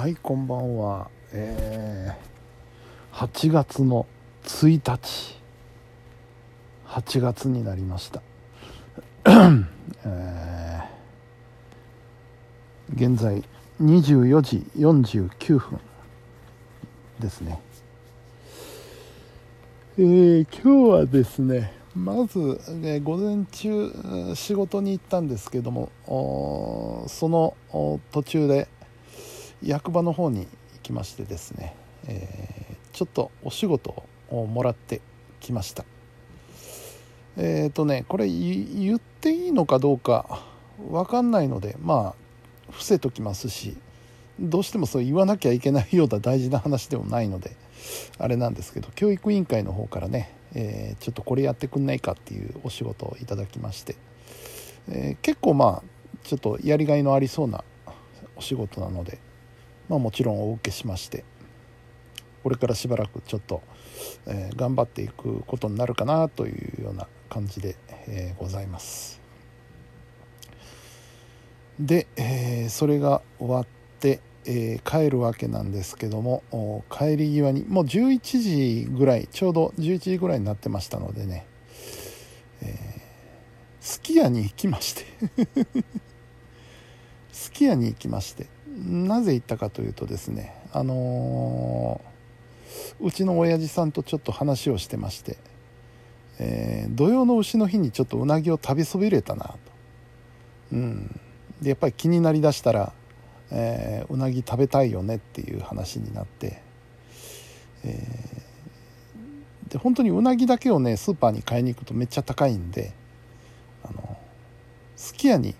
はいこんばんは。えー、8月の1日8月になりました。えー、現在24時49分ですね。えー、今日はですねまず、ね、午前中仕事に行ったんですけどもその途中で役場の方に行きましてですね、えー、ちょっとお仕事をもらってきました。えっ、ー、とねこれ言っていいのかどうか分かんないのでまあ伏せときますしどうしてもそう言わなきゃいけないような大事な話でもないのであれなんですけど教育委員会の方からね、えー、ちょっとこれやってくんないかっていうお仕事をいただきまして、えー、結構まあちょっとやりがいのありそうなお仕事なのでまあ、もちろんお受けしましてこれからしばらくちょっと、えー、頑張っていくことになるかなというような感じで、えー、ございます。で、えー、それが終わって、え帰るわけなんですけども帰り際にもう11時ぐらいちょうど11時ぐらいになってましたのでね、えすき家に行きまして。すき家に行きましてなぜ行ったかというとですねあのー、うちの親父さんとちょっと話をしてまして、えー、土曜の牛の日にちょっとうなぎを食べそびれたなと、うん、でやっぱり気になりだしたら、えー、うなぎ食べたいよねっていう話になって、えー、で本当にうなぎだけをねスーパーに買いに行くとめっちゃ高いんであのすき家に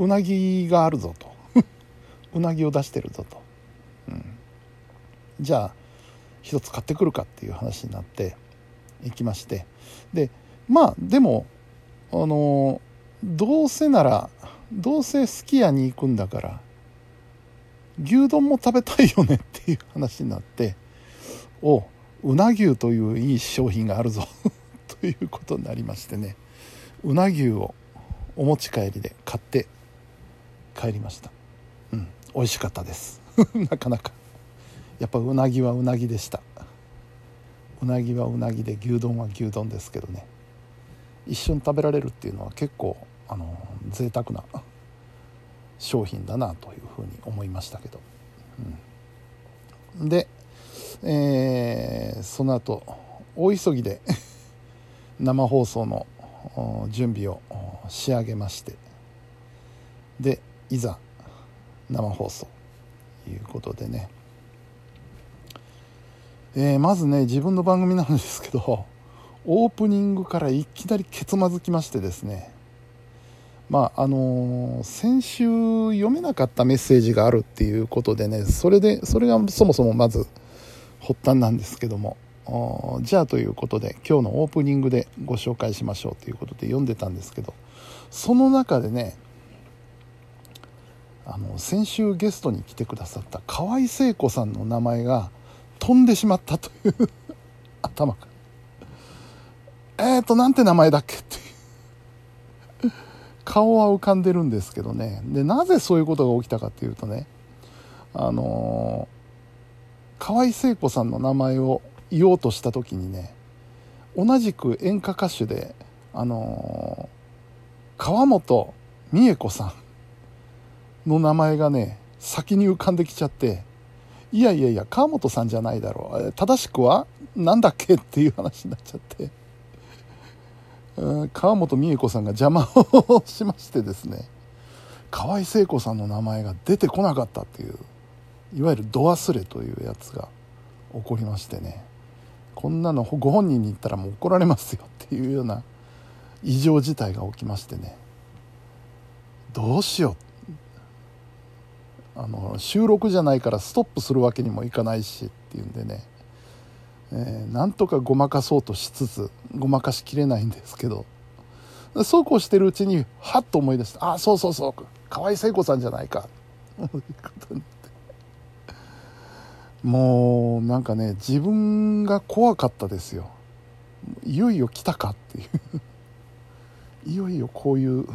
うなぎがあるぞと。うなぎを出してるぞと、うん、じゃあ一つ買ってくるかっていう話になって行きまして。でまあでもあのどうせならどうせすき家に行くんだから牛丼も食べたいよねっていう話になっておうな牛といういい商品があるぞ ということになりましてね。うな牛をお持ち帰りで買って帰りました。うん。美味しかったです。なかなか。やっぱうなぎはうなぎでした。うなぎはうなぎで牛丼は牛丼ですけどね。一緒に食べられるっていうのは結構あの贅沢な商品だなというふうに思いましたけど、うん、で、えー、その後大急ぎで 生放送の準備を仕上げまして。でいざ生放送ということでね、えー、まずね自分の番組なんですけどオープニングからいきなりけつまずきましてですね。まああのー、先週読めなかったメッセージがあるっていうことでねそれでそれがそもそもまず発端なんですけども。じゃあということで今日のオープニングでご紹介しましょうということで読んでたんですけどその中でねあの先週ゲストに来てくださった河合聖子さんの名前が飛んでしまったという頭から。えーとなんて名前だっけっていう。顔は浮かんでるんですけどね。でなぜそういうことが起きたかっていうとねあの、河合聖子さんの名前を言おうとした時にね同じく演歌歌手であのー、川本美恵子さんの名前がね先に浮かんできちゃっていやいやいや川本さんじゃないだろう。正しくは何だっけっていう話になっちゃって。川本美恵子さんが邪魔をしましてですね。河合聖子さんの名前が出てこなかったっていういわゆる度忘れというやつが起こりましてね。こんなのご本人に言ったらもう怒られますよっていうような異常事態が起きましてね。どうしよう。あの収録じゃないからストップするわけにもいかないしっていうんでね、えー、なんとかごまかそうとしつつごまかしきれないんですけど。そうこうしてるうちにはっと思い出してあそうそうそう河合聖子さんじゃないか。もうなんかね自分が怖かったですよ。いよいよ来たかっていう。いよいよこういう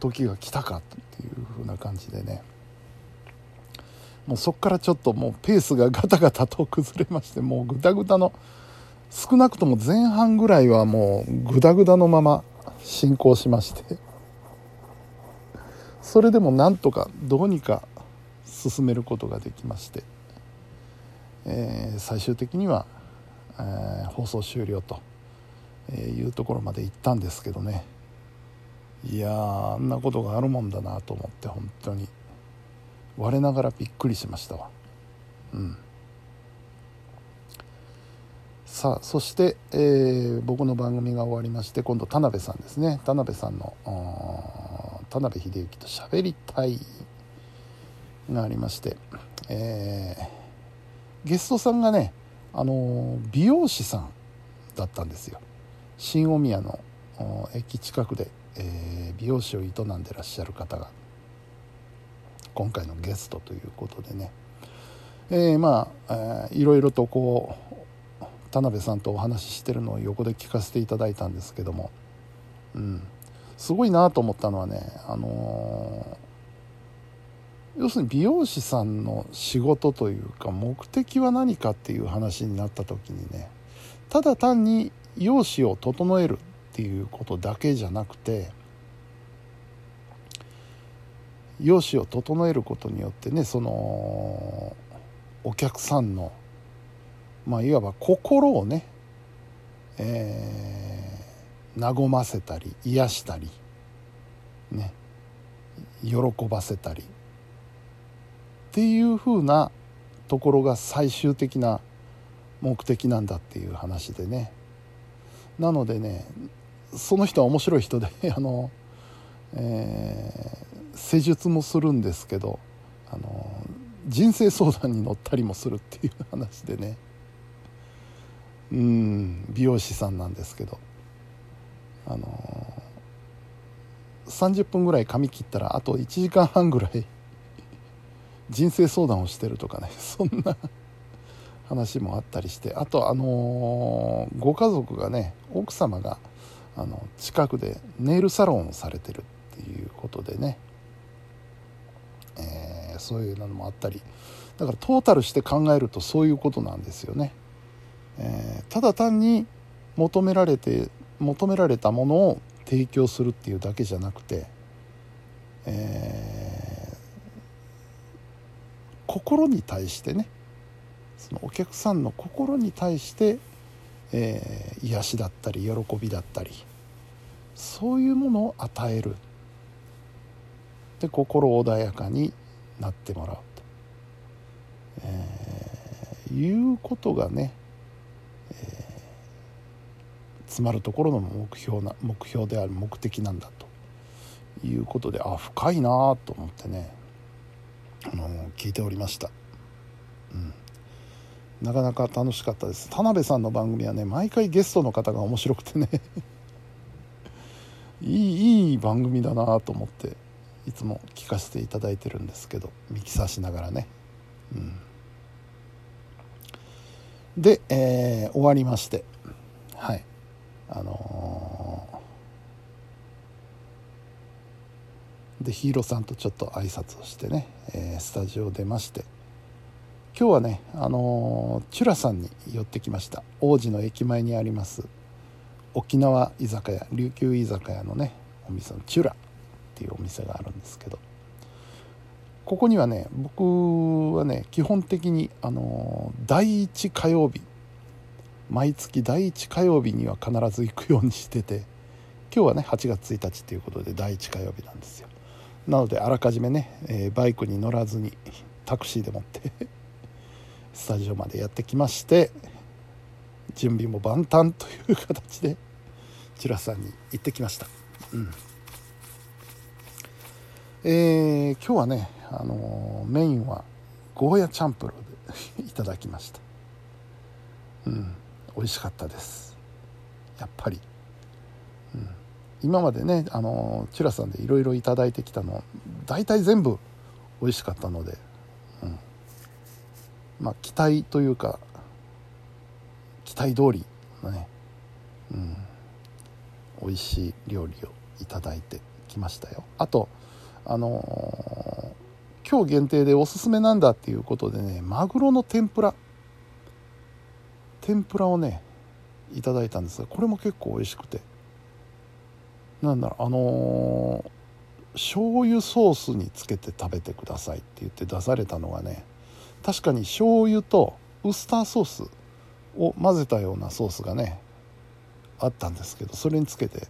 時が来たかっていう風な感じでね。もうそこからちょっともうペースがガタガタと崩れましてもうグダグダの少なくとも前半ぐらいはもうグダグダのまま進行しまして。それでもなんとかどうにか進めることができまして、えー、最終的には、えー、放送終了というところまで行ったんですけどね。いやあんなことがあるもんだなと思って本当に。我ながらびっくりしましたわ。うん。さあそして、えー、僕の番組が終わりまして今度田辺さんですね。田辺さんの田辺秀幸と喋りたいがありまして、えー、ゲストさんがね、あの美容師さんだったんですよ。新大宮の駅近くで、えー、美容師を営んでらっしゃる方が。今回のゲストということでね、えー、まあ、えー、いろいろとこう田辺さんとお話ししてるのを横で聞かせていただいたんですけども、うん、すごいなと思ったのはね、あのー、要するに美容師さんの仕事というか目的は何かっていう話になった時にねただ単に容姿を整えるっていうことだけじゃなくて容姿を整えることによってねそのお客さんのまあいわば心をね、えー、和ませたり癒したりね喜ばせたりっていうふうなところが最終的な目的なんだっていう話でね。なのでねその人は面白い人で あの、えー、施術もするんですけどあの人生相談に乗ったりもするっていう話でね。うん美容師さんなんですけど。あの30分ぐらい髪切ったらあと1時間半ぐらい 人生相談をしてるとかね そんな話もあったりして。あとあの、ご家族がね奥様があの近くでネイルサロンをされてるっていうことでね、そういうのもあったり。だからトータルして考えるとそういうことなんですよね、えー、ただ単に求められて求められたものを提供するっていうだけじゃなくて、えー、心に対してねそのお客さんの心に対して、えー、癒しだったり喜びだったりそういうものを与える。で心穏やかになってもらうと、えー、いうことがね、えー、詰まるところの目標な目標である目的なんだと。いうことであ深いなと思ってね。あの聞いておりました。うん。なかなか楽しかったです。田辺さんの番組はね毎回ゲストの方が面白くてね。いいいい番組だなと思って。いつも聞かせていただいてるんですけどミキサーしながらね、うん、で、えー、終わりまして。はい。あのー、でヒーローさんとちょっと挨拶をしてね、えー、スタジオ出まして。今日はねあのチュラさんに寄ってきました。王子の駅前にあります沖縄居酒屋琉球居酒屋のねお店のチュラ。っていうお店があるんですけどここにはね僕はね基本的にあの第1火曜日毎月第1火曜日には必ず行くようにしてて今日はね8月1日ということで第1火曜日なんですよ。なのであらかじめね、えー、バイクに乗らずにタクシーでもって スタジオまでやってきまして準備も万端という形でチュラさんに行ってきました、うん。えー、今日はね、あの、メインはゴーヤチャンプルーでいただきました。うん美味しかったです。やっぱり、うん、今までね、あのー、チュラさんでいろいろいただいてきたの大体全部美味しかったのでうんまあ、期待というか期待通りのね、うん、美味しい料理をいただいてきましたよ。あとあのー、今日限定でおすすめなんだっていうことでねマグロの天ぷら。天ぷらをねいただいたんですがこれも結構美味しくて。なんだろうあのー、醤油ソースにつけて食べてくださいって言って出されたのがね確かに醤油とウスターソースを混ぜたようなソースがねあったんですけどそれにつけて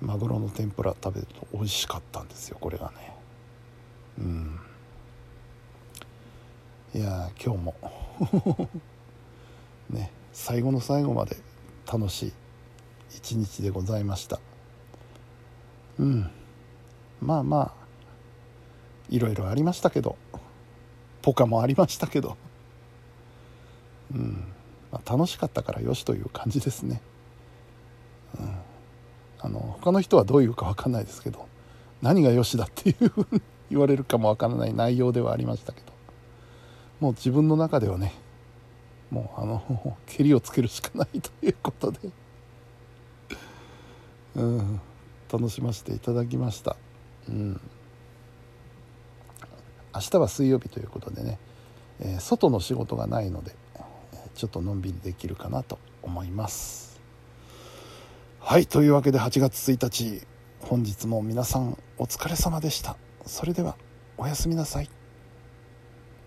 マグロの天ぷら食べると美味しかったんですよこれがね。うん。いや今日も。ね最後の最後まで楽しい一日でございました。うん。まあまあいろいろありましたけど。ポカもありましたけど。うん、まあ、楽しかったからよしという感じですね。あの他の人はどういうか分かんないですけど何がよしだっていう言われるかも分からない内容ではありましたけどもう自分の中ではねもうあのけりをつけるしかないということでうん楽しませていただきました。うん。明日は水曜日ということでね、えー、外の仕事がないのでちょっとのんびりできるかなと思います。はいというわけで8月1日本日も皆さんお疲れ様でした。それではおやすみなさい。